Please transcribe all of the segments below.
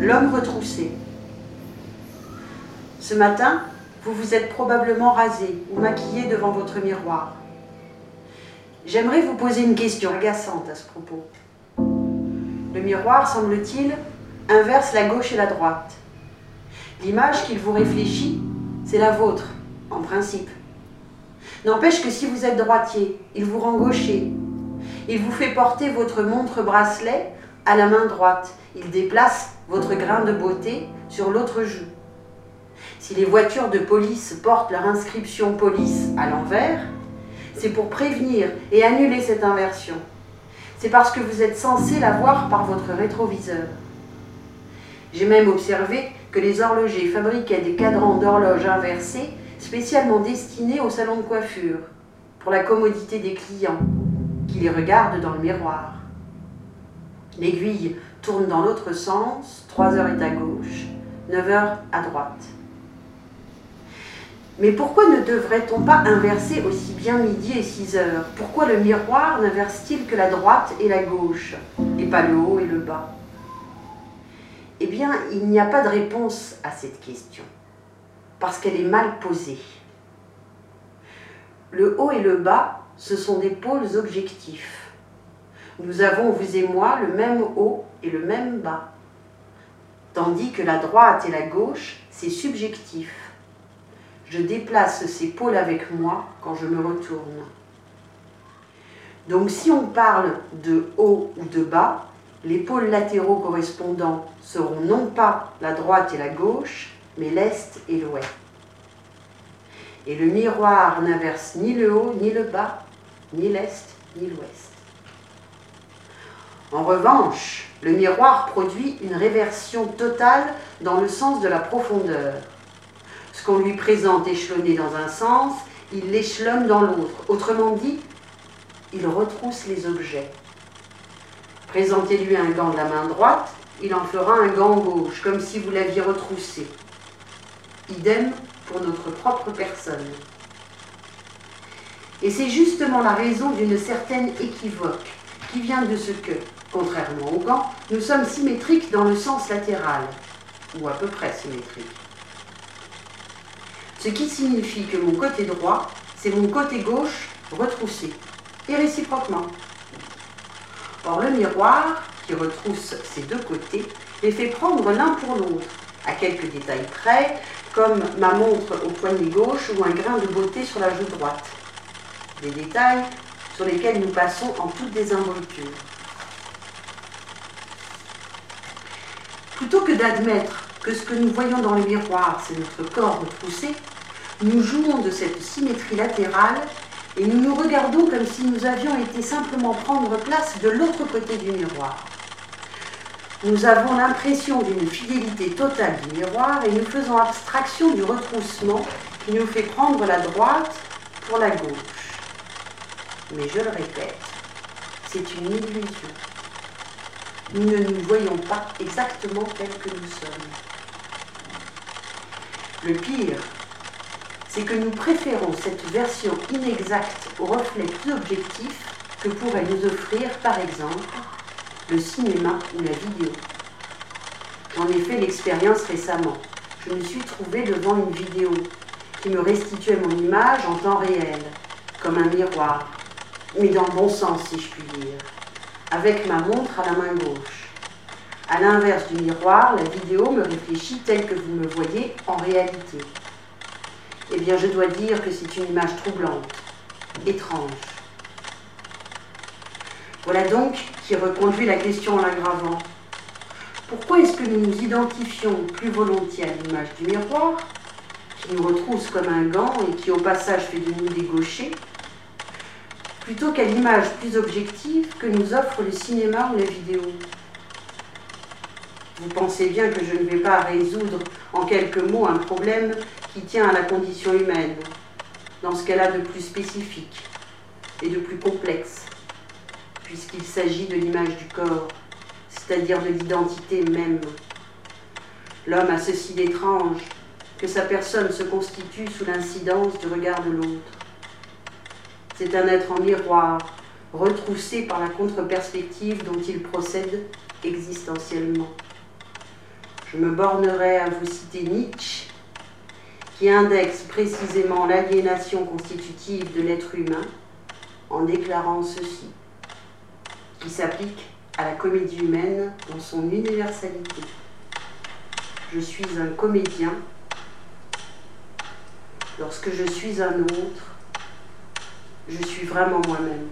L'homme retroussé. Ce matin, vous vous êtes probablement rasé ou maquillé devant votre miroir. J'aimerais vous poser une question agaçante à ce propos. Le miroir, semble-t-il, inverse la gauche et la droite. L'image qu'il vous réfléchit, c'est la vôtre, en principe. N'empêche que si vous êtes droitier, il vous rend gaucher. Il vous fait porter votre montre bracelet à la main droite. Il déplace votre grain de beauté sur l'autre joue. Si les voitures de police portent leur inscription police à l'envers, c'est pour prévenir et annuler cette inversion. C'est parce que vous êtes censé la voir par votre rétroviseur. J'ai même observé que les horlogers fabriquaient des cadrans d'horloge inversés spécialement destinés au salon de coiffure, pour la commodité des clients, qui les regardent dans le miroir. L'aiguille tourne dans l'autre sens, 3 heures est à gauche, 9 heures à droite. Mais pourquoi ne devrait-on pas inverser aussi bien midi et 6 heures? Pourquoi le miroir n'inverse-t-il que la droite et la gauche, et pas le haut et le bas? Eh bien, il n'y a pas de réponse à cette question, parce qu'elle est mal posée. Le haut et le bas, ce sont des pôles objectifs. Nous avons, vous et moi, le même haut et le même bas, tandis que la droite et la gauche, c'est subjectif je déplace ces pôles avec moi quand je me retourne. Donc si on parle de haut ou de bas, les pôles latéraux correspondants seront non pas la droite et la gauche, mais l'est et l'ouest. Et le miroir n'inverse ni le haut ni le bas, ni l'est ni l'ouest. En revanche, le miroir produit une réversion totale dans le sens de la profondeur. Ce qu'on lui présente échelonné dans un sens, il l'échelonne dans l'autre. Autrement dit, il retrousse les objets. Présentez-lui un gant de la main droite, il en fera un gant gauche, comme si vous l'aviez retroussé. Idem pour notre propre personne. Et c'est justement la raison d'une certaine équivoque, qui vient de ce que, contrairement au gant, nous sommes symétriques dans le sens latéral, ou à peu près symétriques ce qui signifie que mon côté droit, c'est mon côté gauche retroussé, et réciproquement. Or, le miroir, qui retrousse ces deux côtés, les fait prendre l'un pour l'autre, à quelques détails près, comme ma montre au poignet gauche ou un grain de beauté sur la joue droite. Des détails sur lesquels nous passons en toute désinvolture. Plutôt que d'admettre que ce que nous voyons dans le miroir, c'est notre corps retroussé, nous jouons de cette symétrie latérale et nous nous regardons comme si nous avions été simplement prendre place de l'autre côté du miroir. Nous avons l'impression d'une fidélité totale du miroir et nous faisons abstraction du retroussement qui nous fait prendre la droite pour la gauche. Mais je le répète, c'est une illusion. Nous ne nous voyons pas exactement tels que nous sommes. Le pire, c'est que nous préférons cette version inexacte au reflet plus objectif que pourrait nous offrir, par exemple, le cinéma ou la vidéo. J'en ai fait l'expérience récemment. Je me suis trouvée devant une vidéo qui me restituait mon image en temps réel, comme un miroir, mais dans le bon sens si je puis dire, avec ma montre à la main gauche. À l'inverse du miroir, la vidéo me réfléchit telle que vous me voyez en réalité eh bien je dois dire que c'est une image troublante, étrange. Voilà donc qui reconduit la question en l'aggravant. Pourquoi est-ce que nous nous identifions plus volontiers à l'image du miroir, qui nous retrousse comme un gant et qui au passage fait de nous des gauchers, plutôt qu'à l'image plus objective que nous offre le cinéma ou la vidéo Vous pensez bien que je ne vais pas résoudre en quelques mots un problème qui tient à la condition humaine, dans ce qu'elle a de plus spécifique et de plus complexe, puisqu'il s'agit de l'image du corps, c'est-à-dire de l'identité même. L'homme a ceci d'étrange que sa personne se constitue sous l'incidence du regard de l'autre. C'est un être en miroir, retroussé par la contre-perspective dont il procède existentiellement. je me bornerai à vous citer Nietzsche, qui indexe précisément l'aliénation constitutive de l'être humain en déclarant ceci, qui s'applique à la comédie humaine dans son universalité. Je suis un comédien lorsque je suis un autre, je suis vraiment moi-même.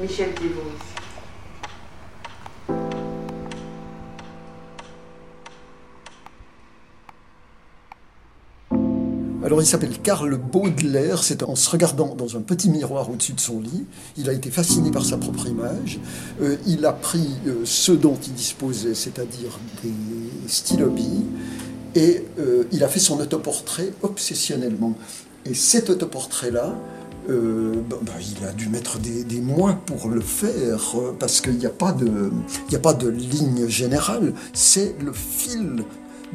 Michel Desvos. Alors il s'appelle Karl Baudelaire, c'est en se regardant dans un petit miroir au-dessus de son lit, il a été fasciné par sa propre image, euh, il a pris euh, ce dont il disposait, c'est-à-dire des stylobies, et euh, il a fait son autoportrait obsessionnellement. Et cet autoportrait-là, bah, bah, il a dû mettre des, mois pour le faire, parce qu'il n'y a, pas de, a pas de ligne générale, c'est le fil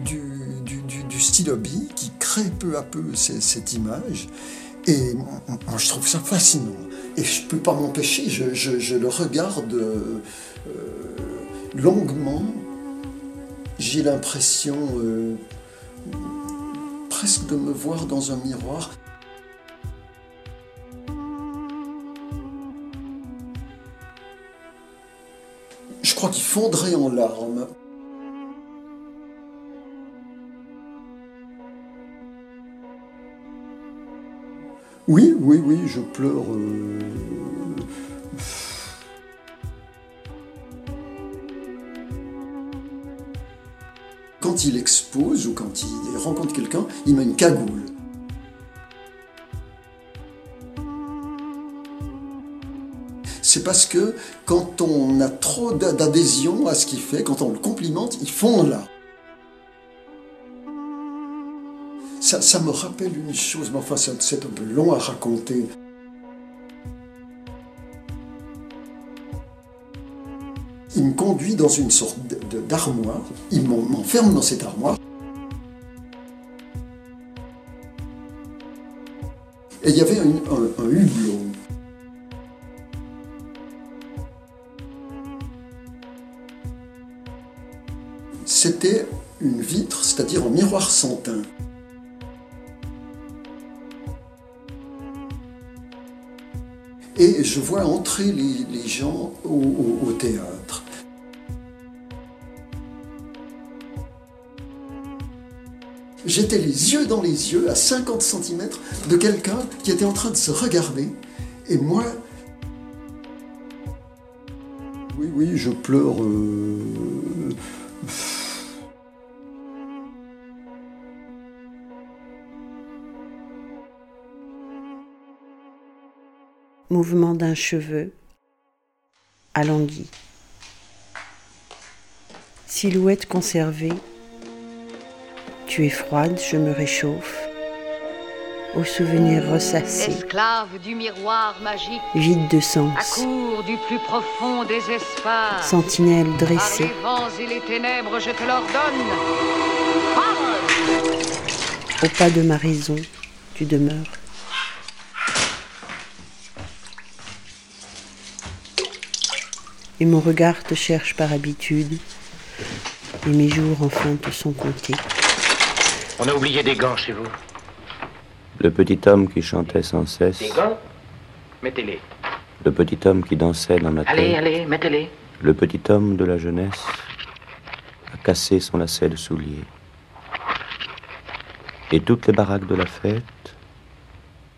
du, du, du, stylobi qui crée peu à peu cette image. Et moi, je trouve ça fascinant. Et je ne peux pas m'empêcher, je, le regarde euh, longuement. J'ai l'impression euh, presque de me voir dans un miroir. Je crois qu'il fondrait en larmes. Oui, oui, oui, je pleure. Euh, quand il expose ou quand il rencontre quelqu'un, il met une cagoule. C'est parce que quand on a trop d'adhésion à ce qu'il fait, quand on le complimente, il fond là. ça, me rappelle une chose, mais enfin c'est un peu long à raconter. Il me conduit dans une sorte d'armoire, il m'enferme dans cette armoire. Et il y avait un, hublot. C'était une vitre, c'est-à-dire un miroir sans teint. et je vois entrer les, gens au, théâtre. J'étais les yeux dans les yeux, à 50 cm de quelqu'un qui était en train de se regarder. Et moi, oui, oui, je pleure. Euh, mouvement d'un cheveu, alangui. Silhouette conservée, tu es froide, je me réchauffe. Au souvenir ressassé, esclave du miroir magique, vide de sens, du plus profond sentinelle dressée, les vents et les ténèbres, je te l'ordonne. Parle Au pas de ma raison, tu demeures. et mon regard te cherche par habitude, et mes jours enfin te sont comptés. On a oublié des gants chez vous. Le petit homme qui chantait sans cesse. Des gants Mettez-les. Le petit homme qui dansait dans ma tête. Allez, allez, mettez-les. Le petit homme de la jeunesse a cassé son lacet de soulier. Et toutes les baraques de la fête,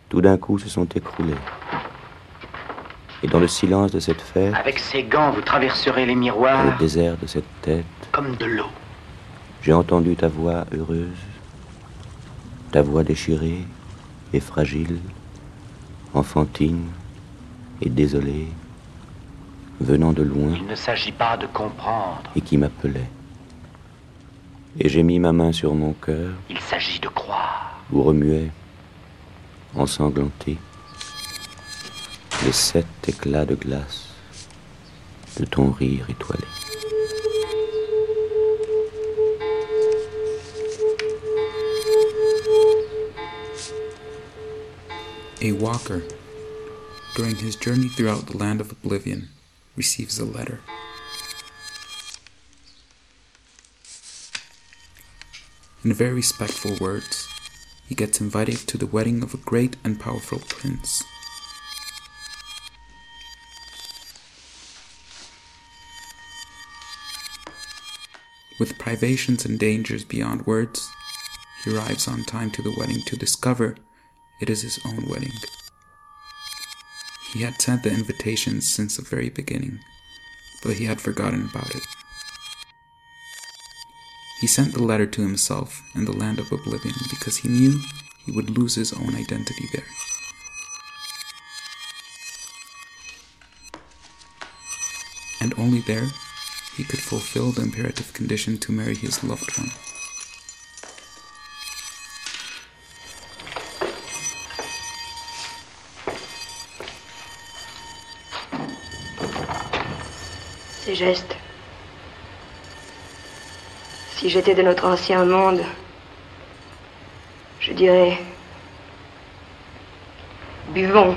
tout d'un coup, se sont écroulées. Et dans le silence de cette fête, avec ces gants, vous traverserez les miroirs. Dans le désert de cette tête, comme de l'eau. J'ai entendu ta voix heureuse, ta voix déchirée et fragile, enfantine et désolée, venant de loin. Il ne s'agit pas de comprendre. Et qui m'appelait. Et j'ai mis ma main sur mon cœur. Il s'agit de croire. Vous remuez, ensanglanté les sept éclats de glace de ton rire étoilé. A walker, during his journey throughout the land of oblivion, receives a letter. In very respectful words, he gets invited to the wedding of a great and powerful prince. With privations and dangers beyond words, he arrives on time to the wedding to discover it is his own wedding. He had sent the invitations since the very beginning, but he had forgotten about it. He sent the letter to himself in the land of oblivion because he knew he would lose his own identity there. And only there he could fulfill the imperative condition to marry his loved one. Si j'étais de notre ancien monde, je dirais... Buvons.